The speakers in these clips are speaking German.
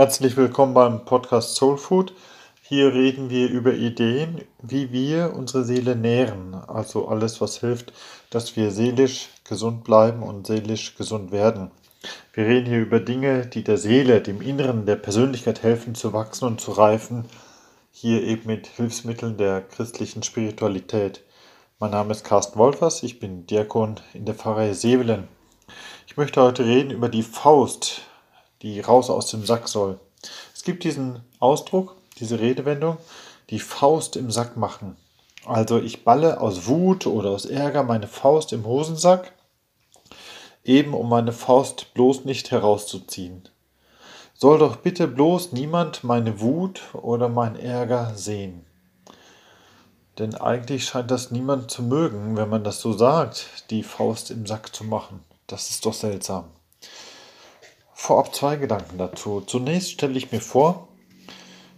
Herzlich willkommen beim Podcast Soul Food. Hier reden wir über Ideen, wie wir unsere Seele nähren. Also alles, was hilft, dass wir seelisch gesund bleiben und seelisch gesund werden. Wir reden hier über Dinge, die der Seele, dem Inneren der Persönlichkeit helfen zu wachsen und zu reifen. Hier eben mit Hilfsmitteln der christlichen Spiritualität. Mein Name ist Carsten Wolfers, ich bin Diakon in der Pfarrei Sevelen. Ich möchte heute reden über die Faust, die raus aus dem Sack soll. Es gibt diesen Ausdruck, diese Redewendung, die Faust im Sack machen. Also ich balle aus Wut oder aus Ärger meine Faust im Hosensack, eben um meine Faust bloß nicht herauszuziehen. Soll doch bitte bloß niemand meine Wut oder mein Ärger sehen. Denn eigentlich scheint das niemand zu mögen, wenn man das so sagt, die Faust im Sack zu machen. Das ist doch seltsam vorab zwei Gedanken dazu. Zunächst stelle ich mir vor,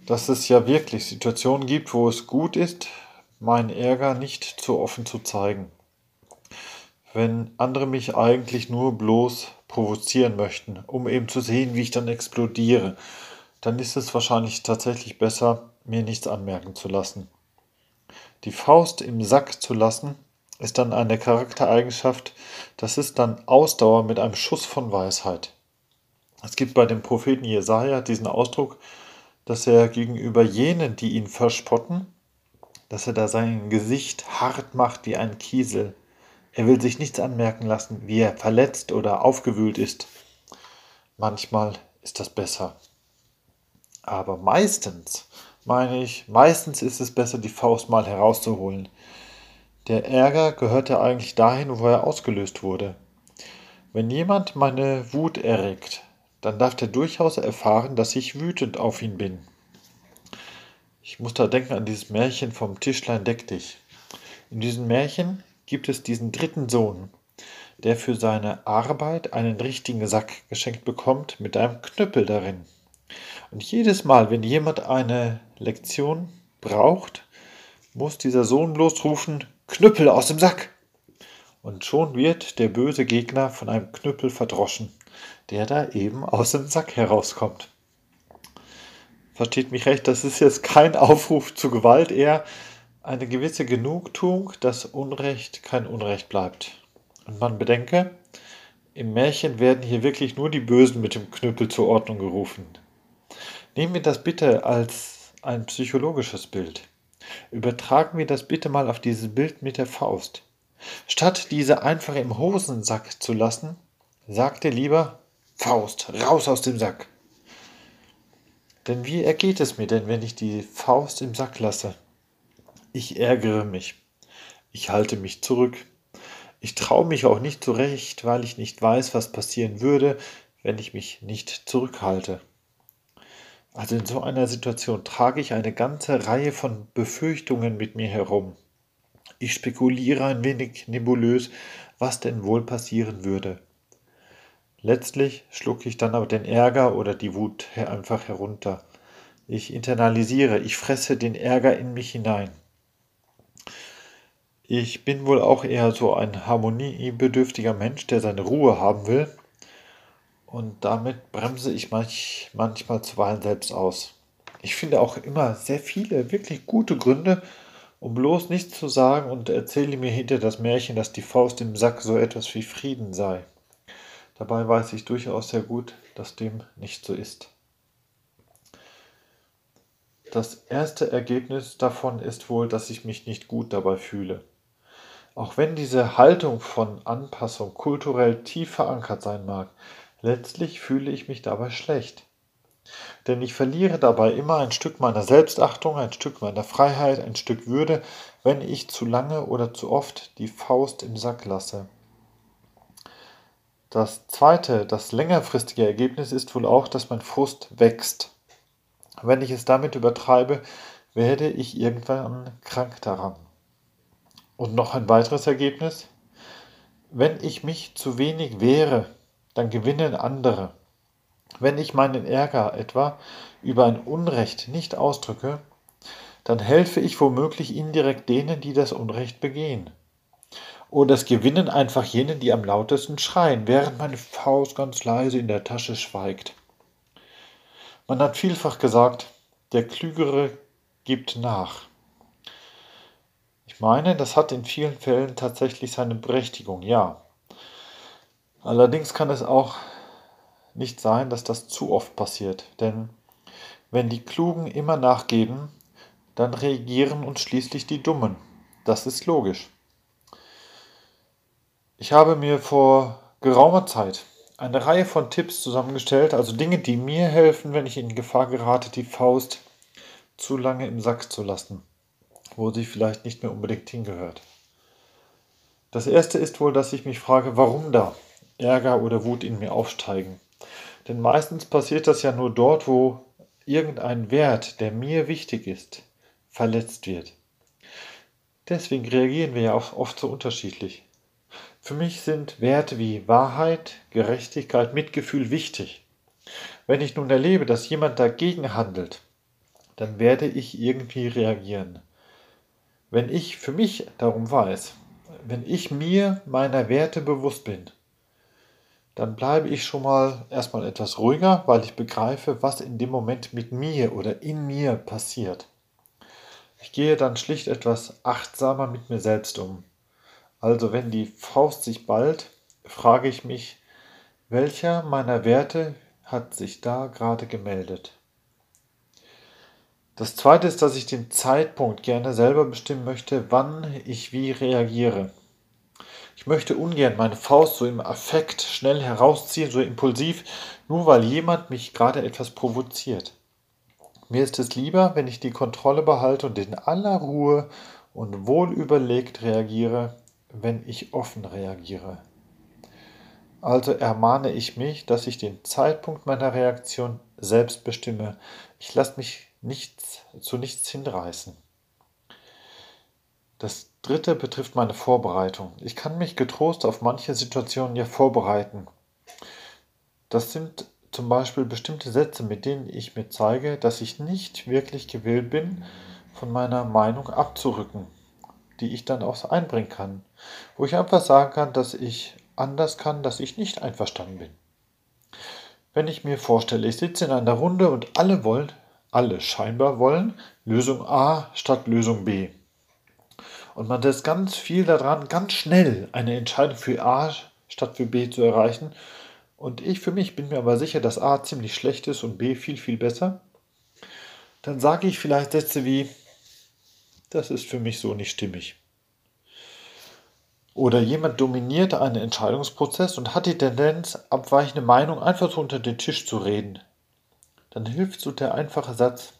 dass es ja wirklich Situationen gibt, wo es gut ist, meinen Ärger nicht zu offen zu zeigen. Wenn andere mich eigentlich nur bloß provozieren möchten, um eben zu sehen, wie ich dann explodiere, dann ist es wahrscheinlich tatsächlich besser, mir nichts anmerken zu lassen. Die Faust im Sack zu lassen, ist dann eine Charaktereigenschaft, das ist dann Ausdauer mit einem Schuss von Weisheit. Es gibt bei dem Propheten Jesaja diesen Ausdruck, dass er gegenüber jenen, die ihn verspotten, dass er da sein Gesicht hart macht wie ein Kiesel. Er will sich nichts anmerken lassen, wie er verletzt oder aufgewühlt ist. Manchmal ist das besser. Aber meistens, meine ich, meistens ist es besser, die Faust mal herauszuholen. Der Ärger gehörte eigentlich dahin, wo er ausgelöst wurde. Wenn jemand meine Wut erregt, dann darf der durchaus erfahren, dass ich wütend auf ihn bin. Ich muss da denken an dieses Märchen vom Tischlein deck dich. In diesem Märchen gibt es diesen dritten Sohn, der für seine Arbeit einen richtigen Sack geschenkt bekommt mit einem Knüppel darin. Und jedes Mal, wenn jemand eine Lektion braucht, muss dieser Sohn bloß rufen, Knüppel aus dem Sack. Und schon wird der böse Gegner von einem Knüppel verdroschen der da eben aus dem Sack herauskommt. Versteht mich recht, das ist jetzt kein Aufruf zu Gewalt, eher eine gewisse Genugtuung, dass Unrecht kein Unrecht bleibt. Und man bedenke, im Märchen werden hier wirklich nur die Bösen mit dem Knüppel zur Ordnung gerufen. Nehmen wir das bitte als ein psychologisches Bild. Übertragen wir das bitte mal auf dieses Bild mit der Faust. Statt diese einfach im Hosensack zu lassen, sagte lieber Faust, raus aus dem Sack. Denn wie ergeht es mir denn, wenn ich die Faust im Sack lasse? Ich ärgere mich. Ich halte mich zurück. Ich traue mich auch nicht zurecht, weil ich nicht weiß, was passieren würde, wenn ich mich nicht zurückhalte. Also in so einer Situation trage ich eine ganze Reihe von Befürchtungen mit mir herum. Ich spekuliere ein wenig nebulös, was denn wohl passieren würde. Letztlich schlucke ich dann aber den Ärger oder die Wut einfach herunter. Ich internalisiere, ich fresse den Ärger in mich hinein. Ich bin wohl auch eher so ein harmoniebedürftiger Mensch, der seine Ruhe haben will. Und damit bremse ich manch, manchmal zuweilen selbst aus. Ich finde auch immer sehr viele wirklich gute Gründe, um bloß nichts zu sagen und erzähle mir hinter das Märchen, dass die Faust im Sack so etwas wie Frieden sei. Dabei weiß ich durchaus sehr gut, dass dem nicht so ist. Das erste Ergebnis davon ist wohl, dass ich mich nicht gut dabei fühle. Auch wenn diese Haltung von Anpassung kulturell tief verankert sein mag, letztlich fühle ich mich dabei schlecht. Denn ich verliere dabei immer ein Stück meiner Selbstachtung, ein Stück meiner Freiheit, ein Stück Würde, wenn ich zu lange oder zu oft die Faust im Sack lasse. Das zweite, das längerfristige Ergebnis ist wohl auch, dass mein Frust wächst. Wenn ich es damit übertreibe, werde ich irgendwann krank daran. Und noch ein weiteres Ergebnis. Wenn ich mich zu wenig wehre, dann gewinnen andere. Wenn ich meinen Ärger etwa über ein Unrecht nicht ausdrücke, dann helfe ich womöglich indirekt denen, die das Unrecht begehen. Oder es gewinnen einfach jene, die am lautesten schreien, während meine Faust ganz leise in der Tasche schweigt. Man hat vielfach gesagt, der Klügere gibt nach. Ich meine, das hat in vielen Fällen tatsächlich seine Berechtigung, ja. Allerdings kann es auch nicht sein, dass das zu oft passiert, denn wenn die Klugen immer nachgeben, dann reagieren uns schließlich die Dummen. Das ist logisch. Ich habe mir vor geraumer Zeit eine Reihe von Tipps zusammengestellt, also Dinge, die mir helfen, wenn ich in Gefahr gerate, die Faust zu lange im Sack zu lassen, wo sie vielleicht nicht mehr unbedingt hingehört. Das erste ist wohl, dass ich mich frage, warum da Ärger oder Wut in mir aufsteigen. Denn meistens passiert das ja nur dort, wo irgendein Wert, der mir wichtig ist, verletzt wird. Deswegen reagieren wir ja auch oft so unterschiedlich. Für mich sind Werte wie Wahrheit, Gerechtigkeit, Mitgefühl wichtig. Wenn ich nun erlebe, dass jemand dagegen handelt, dann werde ich irgendwie reagieren. Wenn ich für mich darum weiß, wenn ich mir meiner Werte bewusst bin, dann bleibe ich schon mal erstmal etwas ruhiger, weil ich begreife, was in dem Moment mit mir oder in mir passiert. Ich gehe dann schlicht etwas achtsamer mit mir selbst um. Also wenn die Faust sich ballt, frage ich mich, welcher meiner Werte hat sich da gerade gemeldet? Das zweite ist, dass ich den Zeitpunkt gerne selber bestimmen möchte, wann ich wie reagiere. Ich möchte ungern meine Faust so im Affekt schnell herausziehen, so impulsiv, nur weil jemand mich gerade etwas provoziert. Mir ist es lieber, wenn ich die Kontrolle behalte und in aller Ruhe und wohl überlegt reagiere, wenn ich offen reagiere. Also ermahne ich mich, dass ich den Zeitpunkt meiner Reaktion selbst bestimme. Ich lasse mich nichts, zu nichts hinreißen. Das dritte betrifft meine Vorbereitung. Ich kann mich getrost auf manche Situationen ja vorbereiten. Das sind zum Beispiel bestimmte Sätze, mit denen ich mir zeige, dass ich nicht wirklich gewillt bin, von meiner Meinung abzurücken, die ich dann auch einbringen kann. Wo ich einfach sagen kann, dass ich anders kann, dass ich nicht einverstanden bin. Wenn ich mir vorstelle, ich sitze in einer Runde und alle wollen, alle scheinbar wollen, Lösung A statt Lösung B und man ist ganz viel daran, ganz schnell eine Entscheidung für A statt für B zu erreichen. Und ich für mich bin mir aber sicher, dass A ziemlich schlecht ist und B viel, viel besser. Dann sage ich vielleicht Sätze wie, das ist für mich so nicht stimmig. Oder jemand dominiert einen Entscheidungsprozess und hat die Tendenz, abweichende Meinung einfach so unter den Tisch zu reden. Dann hilft so der einfache Satz,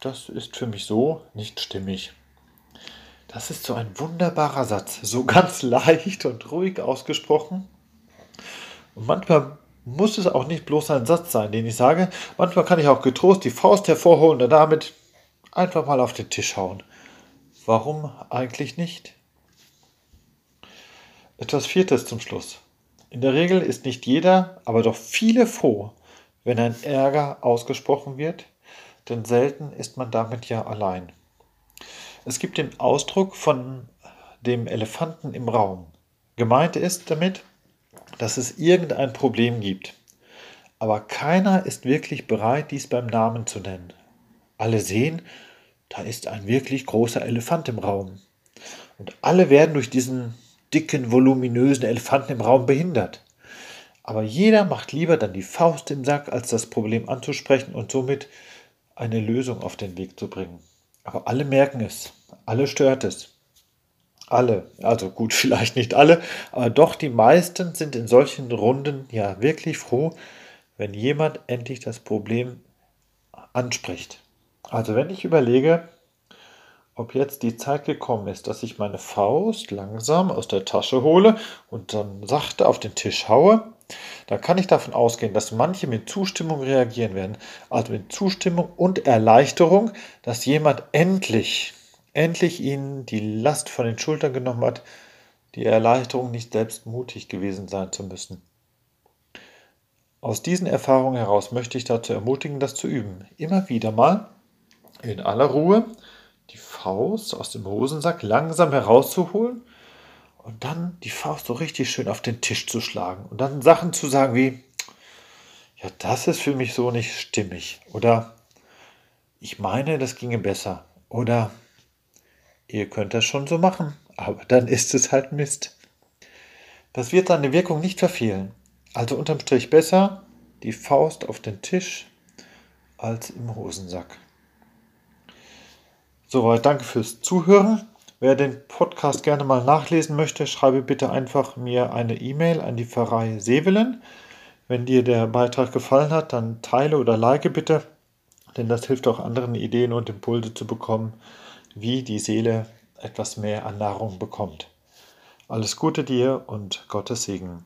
das ist für mich so nicht stimmig. Das ist so ein wunderbarer Satz, so ganz leicht und ruhig ausgesprochen. Und manchmal muss es auch nicht bloß ein Satz sein, den ich sage. Manchmal kann ich auch getrost die Faust hervorholen und damit einfach mal auf den Tisch hauen. Warum eigentlich nicht? Etwas Viertes zum Schluss. In der Regel ist nicht jeder, aber doch viele froh, wenn ein Ärger ausgesprochen wird, denn selten ist man damit ja allein. Es gibt den Ausdruck von dem Elefanten im Raum. Gemeint ist damit, dass es irgendein Problem gibt. Aber keiner ist wirklich bereit, dies beim Namen zu nennen. Alle sehen, da ist ein wirklich großer Elefant im Raum. Und alle werden durch diesen dicken, voluminösen Elefanten im Raum behindert. Aber jeder macht lieber dann die Faust im Sack, als das Problem anzusprechen und somit eine Lösung auf den Weg zu bringen. Aber alle merken es. Alle stört es. Alle, also gut, vielleicht nicht alle, aber doch die meisten sind in solchen Runden ja wirklich froh, wenn jemand endlich das Problem anspricht. Also wenn ich überlege, ob jetzt die Zeit gekommen ist, dass ich meine Faust langsam aus der Tasche hole und dann sachte auf den Tisch haue, dann kann ich davon ausgehen, dass manche mit Zustimmung reagieren werden. Also mit Zustimmung und Erleichterung, dass jemand endlich endlich ihnen die Last von den Schultern genommen hat, die Erleichterung nicht selbst mutig gewesen sein zu müssen. Aus diesen Erfahrungen heraus möchte ich dazu ermutigen, das zu üben. Immer wieder mal in aller Ruhe die Faust aus dem Hosensack langsam herauszuholen und dann die Faust so richtig schön auf den Tisch zu schlagen und dann Sachen zu sagen wie, ja, das ist für mich so nicht stimmig. Oder ich meine, das ginge besser. Oder ihr könnt das schon so machen, aber dann ist es halt Mist. Das wird seine Wirkung nicht verfehlen. Also unterm Strich besser die Faust auf den Tisch als im Hosensack. Soweit, danke fürs Zuhören. Wer den Podcast gerne mal nachlesen möchte, schreibe bitte einfach mir eine E-Mail an die Pfarrei Sevelen. Wenn dir der Beitrag gefallen hat, dann teile oder like bitte, denn das hilft auch anderen Ideen und Impulse zu bekommen, wie die Seele etwas mehr an Nahrung bekommt. Alles Gute dir und Gottes Segen.